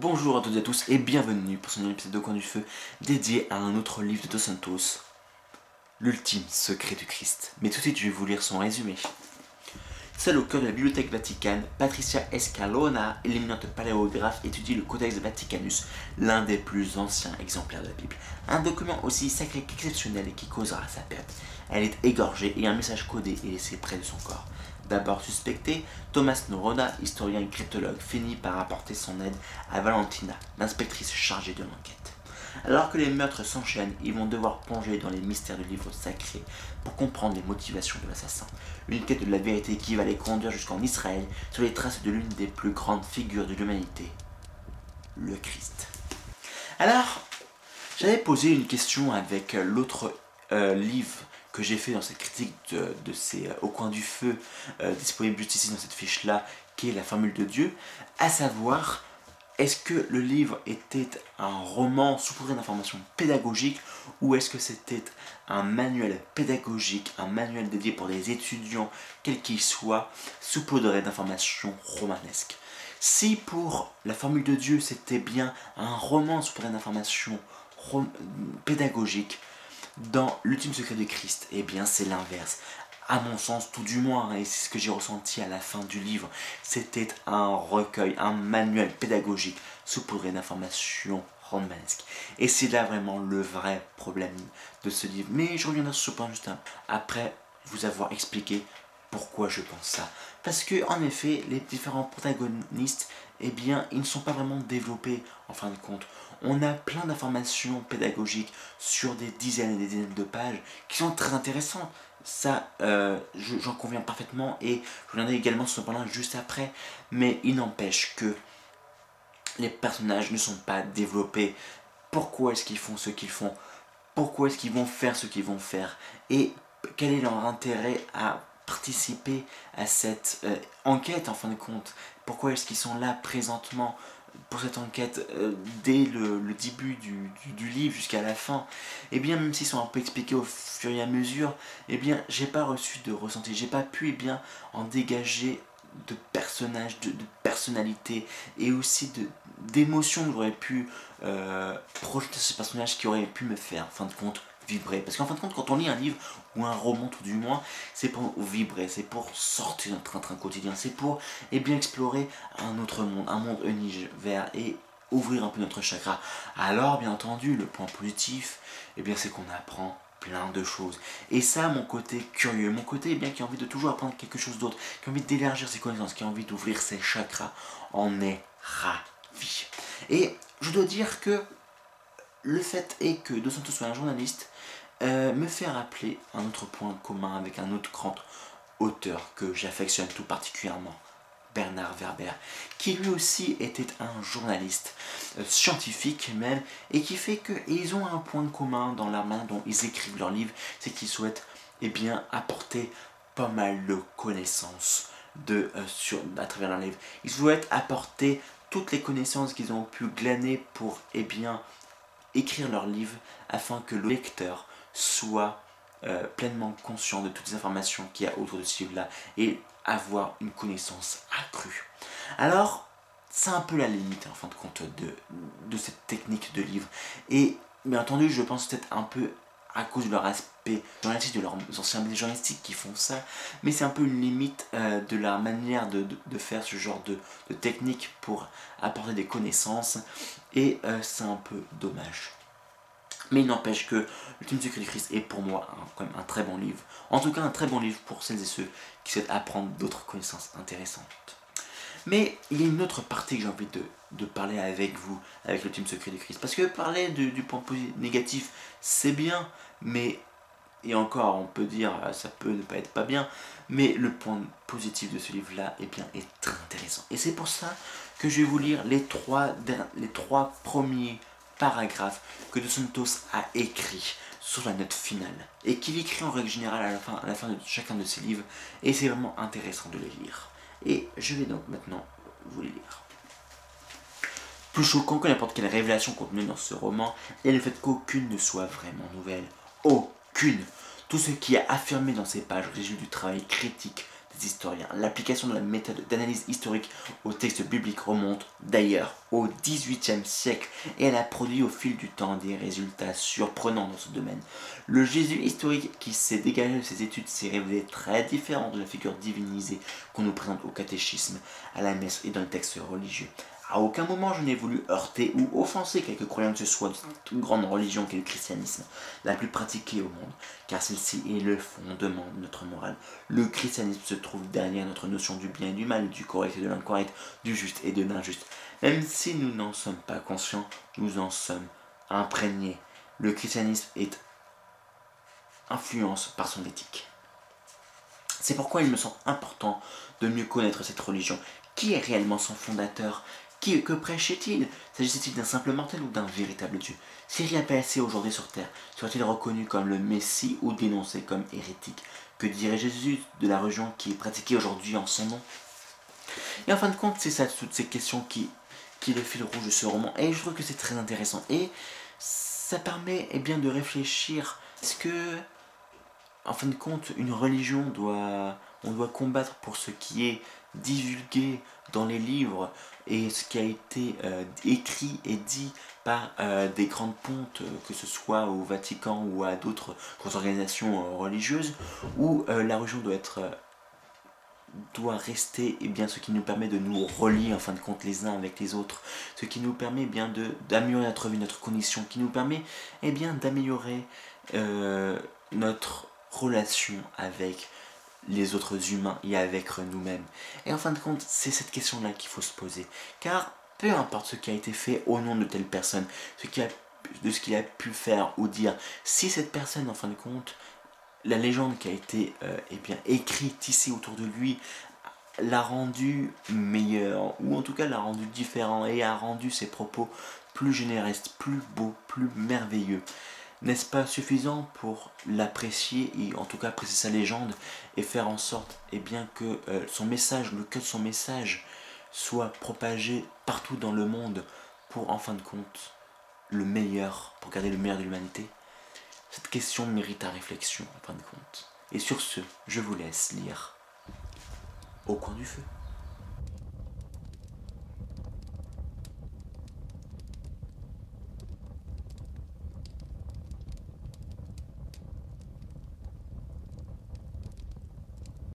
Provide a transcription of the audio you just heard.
Bonjour à toutes et à tous et bienvenue pour ce nouvel épisode de Coin du Feu dédié à un autre livre de Dos Santos, L'ultime secret du Christ. Mais tout de suite, je vais vous lire son résumé. Seule au cœur de la Bibliothèque Vaticane, Patricia Escalona, l'éminente paléographe, étudie le Codex Vaticanus, l'un des plus anciens exemplaires de la Bible. Un document aussi sacré qu'exceptionnel et qui causera sa perte. Elle est égorgée et un message codé est laissé près de son corps. D'abord suspecté, Thomas Norona, historien et cryptologue, finit par apporter son aide à Valentina, l'inspectrice chargée de l'enquête. Alors que les meurtres s'enchaînent, ils vont devoir plonger dans les mystères du livre sacré pour comprendre les motivations de l'assassin. Une quête de la vérité qui va les conduire jusqu'en Israël sur les traces de l'une des plus grandes figures de l'humanité, le Christ. Alors, j'avais posé une question avec l'autre euh, livre que j'ai fait dans cette critique de, ces euh, Au coin du feu, euh, disponible juste ici dans cette fiche-là, qui est la formule de Dieu, à savoir, est-ce que le livre était un roman saupoudré d'informations pédagogiques ou est-ce que c'était un manuel pédagogique, un manuel dédié pour des étudiants, quels qu'ils soient, saupoudré d'informations romanesques Si pour la formule de Dieu c'était bien un roman saupoudré d'informations pédagogiques, dans l'ultime secret de Christ, eh bien c'est l'inverse. À mon sens, tout du moins, et c'est ce que j'ai ressenti à la fin du livre, c'était un recueil, un manuel pédagogique saupoudré d'informations romanesques. Et c'est là vraiment le vrai problème de ce livre. Mais je reviendrai sur ce point juste après vous avoir expliqué pourquoi je pense ça? Parce que, en effet, les différents protagonistes, eh bien, ils ne sont pas vraiment développés en fin de compte. On a plein d'informations pédagogiques sur des dizaines et des dizaines de pages qui sont très intéressantes. Ça, euh, j'en conviens parfaitement et je reviendrai également sur ce point-là juste après. Mais il n'empêche que les personnages ne sont pas développés. Pourquoi est-ce qu'ils font ce qu'ils font? Pourquoi est-ce qu'ils vont faire ce qu'ils vont faire? Et quel est leur intérêt à participer à cette euh, enquête en fin de compte. Pourquoi est-ce qu'ils sont là présentement pour cette enquête euh, dès le, début du, livre jusqu'à la fin? Eh bien, même s'ils sont un peu expliqués au fur et à mesure, eh bien, j'ai pas reçu de ressenti, j'ai pas pu eh bien, en dégager de personnages, de, personnalité et aussi d'émotions que j'aurais pu euh, projeter ce personnage qui aurait pu me faire, en fin de compte, vibrer. Parce qu'en fin de compte, quand on lit un livre ou un roman tout du moins, c'est pour vibrer, c'est pour sortir d'un train-train quotidien, c'est pour eh bien, explorer un autre monde, un monde univers et ouvrir un peu notre chakra. Alors, bien entendu, le point positif, eh c'est qu'on apprend plein de choses. Et ça, mon côté curieux, mon côté eh bien, qui a envie de toujours apprendre quelque chose d'autre, qui a envie d'élargir ses connaissances, qui a envie d'ouvrir ses chakras, en est ravi. Et je dois dire que le fait est que Santos soit un journaliste euh, me fait rappeler un autre point commun avec un autre grand auteur que j'affectionne tout particulièrement, Bernard Werber, qui lui aussi était un journaliste, euh, scientifique même, et qui fait qu'ils ont un point commun dans la main dont ils écrivent leurs livres, c'est qu'ils souhaitent eh bien, apporter pas mal de connaissances de, euh, sur, à travers leurs livres. Ils souhaitent apporter toutes les connaissances qu'ils ont pu glaner pour eh bien, écrire leur livre afin que le lecteur soit euh, pleinement conscient de toutes les informations qu'il y a autour de ce livre-là et avoir une connaissance accrue. Alors, c'est un peu la limite en fin de compte de, de cette technique de livre. Et bien entendu, je pense peut-être un peu à cause de leur aspect journalistique, de leurs anciens médias journalistiques qui font ça, mais c'est un peu une limite euh, de la manière de, de, faire ce genre de, technique pour apporter des connaissances, et euh, c'est un peu dommage. Mais il n'empêche que L'ultime secret du Christ est pour moi quand même un très bon livre. En tout cas, un très bon livre pour celles et ceux qui souhaitent apprendre d'autres connaissances intéressantes. Mais il y a une autre partie que j'ai envie de, parler avec vous, avec l'ultime secret du Christ. Parce que parler du point négatif, c'est bien, mais, et encore, on peut dire, euh, ça peut ne pas être pas bien, mais le point positif de ce livre-là, eh bien, est très intéressant. Et c'est pour ça que je vais vous lire les trois, les trois premiers paragraphes que De Santos a écrit sur la note finale et qu'il écrit en règle générale à la fin, de chacun de ses livres et c'est vraiment intéressant de les lire. Et je vais donc maintenant vous les lire. Plus choquant que n'importe quelle révélation contenue dans ce roman est le fait qu'aucune ne soit vraiment nouvelle. Aucune Tout ce qui est affirmé dans ces pages résulte du travail critique historiens. L'application de la méthode d'analyse historique au texte biblique remonte d'ailleurs au XVIIIe siècle et elle a produit au fil du temps des résultats surprenants dans ce domaine. Le Jésus historique qui s'est dégagé de ses études s'est révélé très différent de la figure divinisée qu'on nous présente au catéchisme, à la messe et dans le texte religieux. À aucun moment je n'ai voulu heurter ou offenser quelque croyant que ce soit d'une grande religion qu'est le christianisme, la plus pratiquée au monde, car celle-ci est le fondement de notre morale. Le christianisme se trouve derrière notre notion du bien et du mal, du correct et de l'incorrect, du juste et de l'injuste. Même si nous n'en sommes pas conscients, nous en sommes imprégnés. Le christianisme est influence par son éthique. C'est pourquoi il me semble important de mieux connaître cette religion. Qui est réellement son fondateur qui, que prêchait-il? S'agissait-il d'un simple mortel ou d'un véritable Dieu? S'il réapparaissait aujourd'hui sur terre, serait-il reconnu comme le Messie ou dénoncé comme hérétique? Que dirait Jésus de la religion qui est pratiquée aujourd'hui en son nom? Et en fin de compte, c'est ça, toutes ces questions qui, qui le fil rouge de ce roman. Et je trouve que c'est très intéressant. Et ça permet eh bien, de réfléchir. Est-ce que, en fin de compte, une religion doit. On doit combattre pour ce qui est divulgué dans les livres et ce qui a été euh, écrit et dit par euh, des grandes pontes, euh, que ce soit au Vatican ou à d'autres organisations religieuses, où la religion doit être doit rester et eh bien, ce qui nous permet de nous relier en fin de compte les uns avec les autres, ce qui nous permet eh bien d'améliorer notre vie, notre condition, qui nous permet eh bien d'améliorer notre relation avec les autres humains et avec nous-mêmes. Et en fin de compte, c'est cette question-là qu'il faut se poser. Car peu importe ce qui a été fait au nom de telle personne, ce qui a, de ce qu'il a pu faire ou dire, si cette personne, en fin de compte, la légende qui a été euh, eh bien, écrite, tissée autour de lui, l'a rendu meilleur, ou en tout cas l'a rendu différent, et a rendu ses propos plus généralistes, plus beaux, plus merveilleux. N'est-ce pas suffisant pour l'apprécier et en tout cas apprécier sa légende et faire en sorte eh bien, que euh, son message, le cœur de son message soit propagé partout dans le monde pour en fin de compte le meilleur, pour garder le meilleur de l'humanité? Cette question mérite à réflexion en fin de compte. Et sur ce, je vous laisse lire Au coin du feu.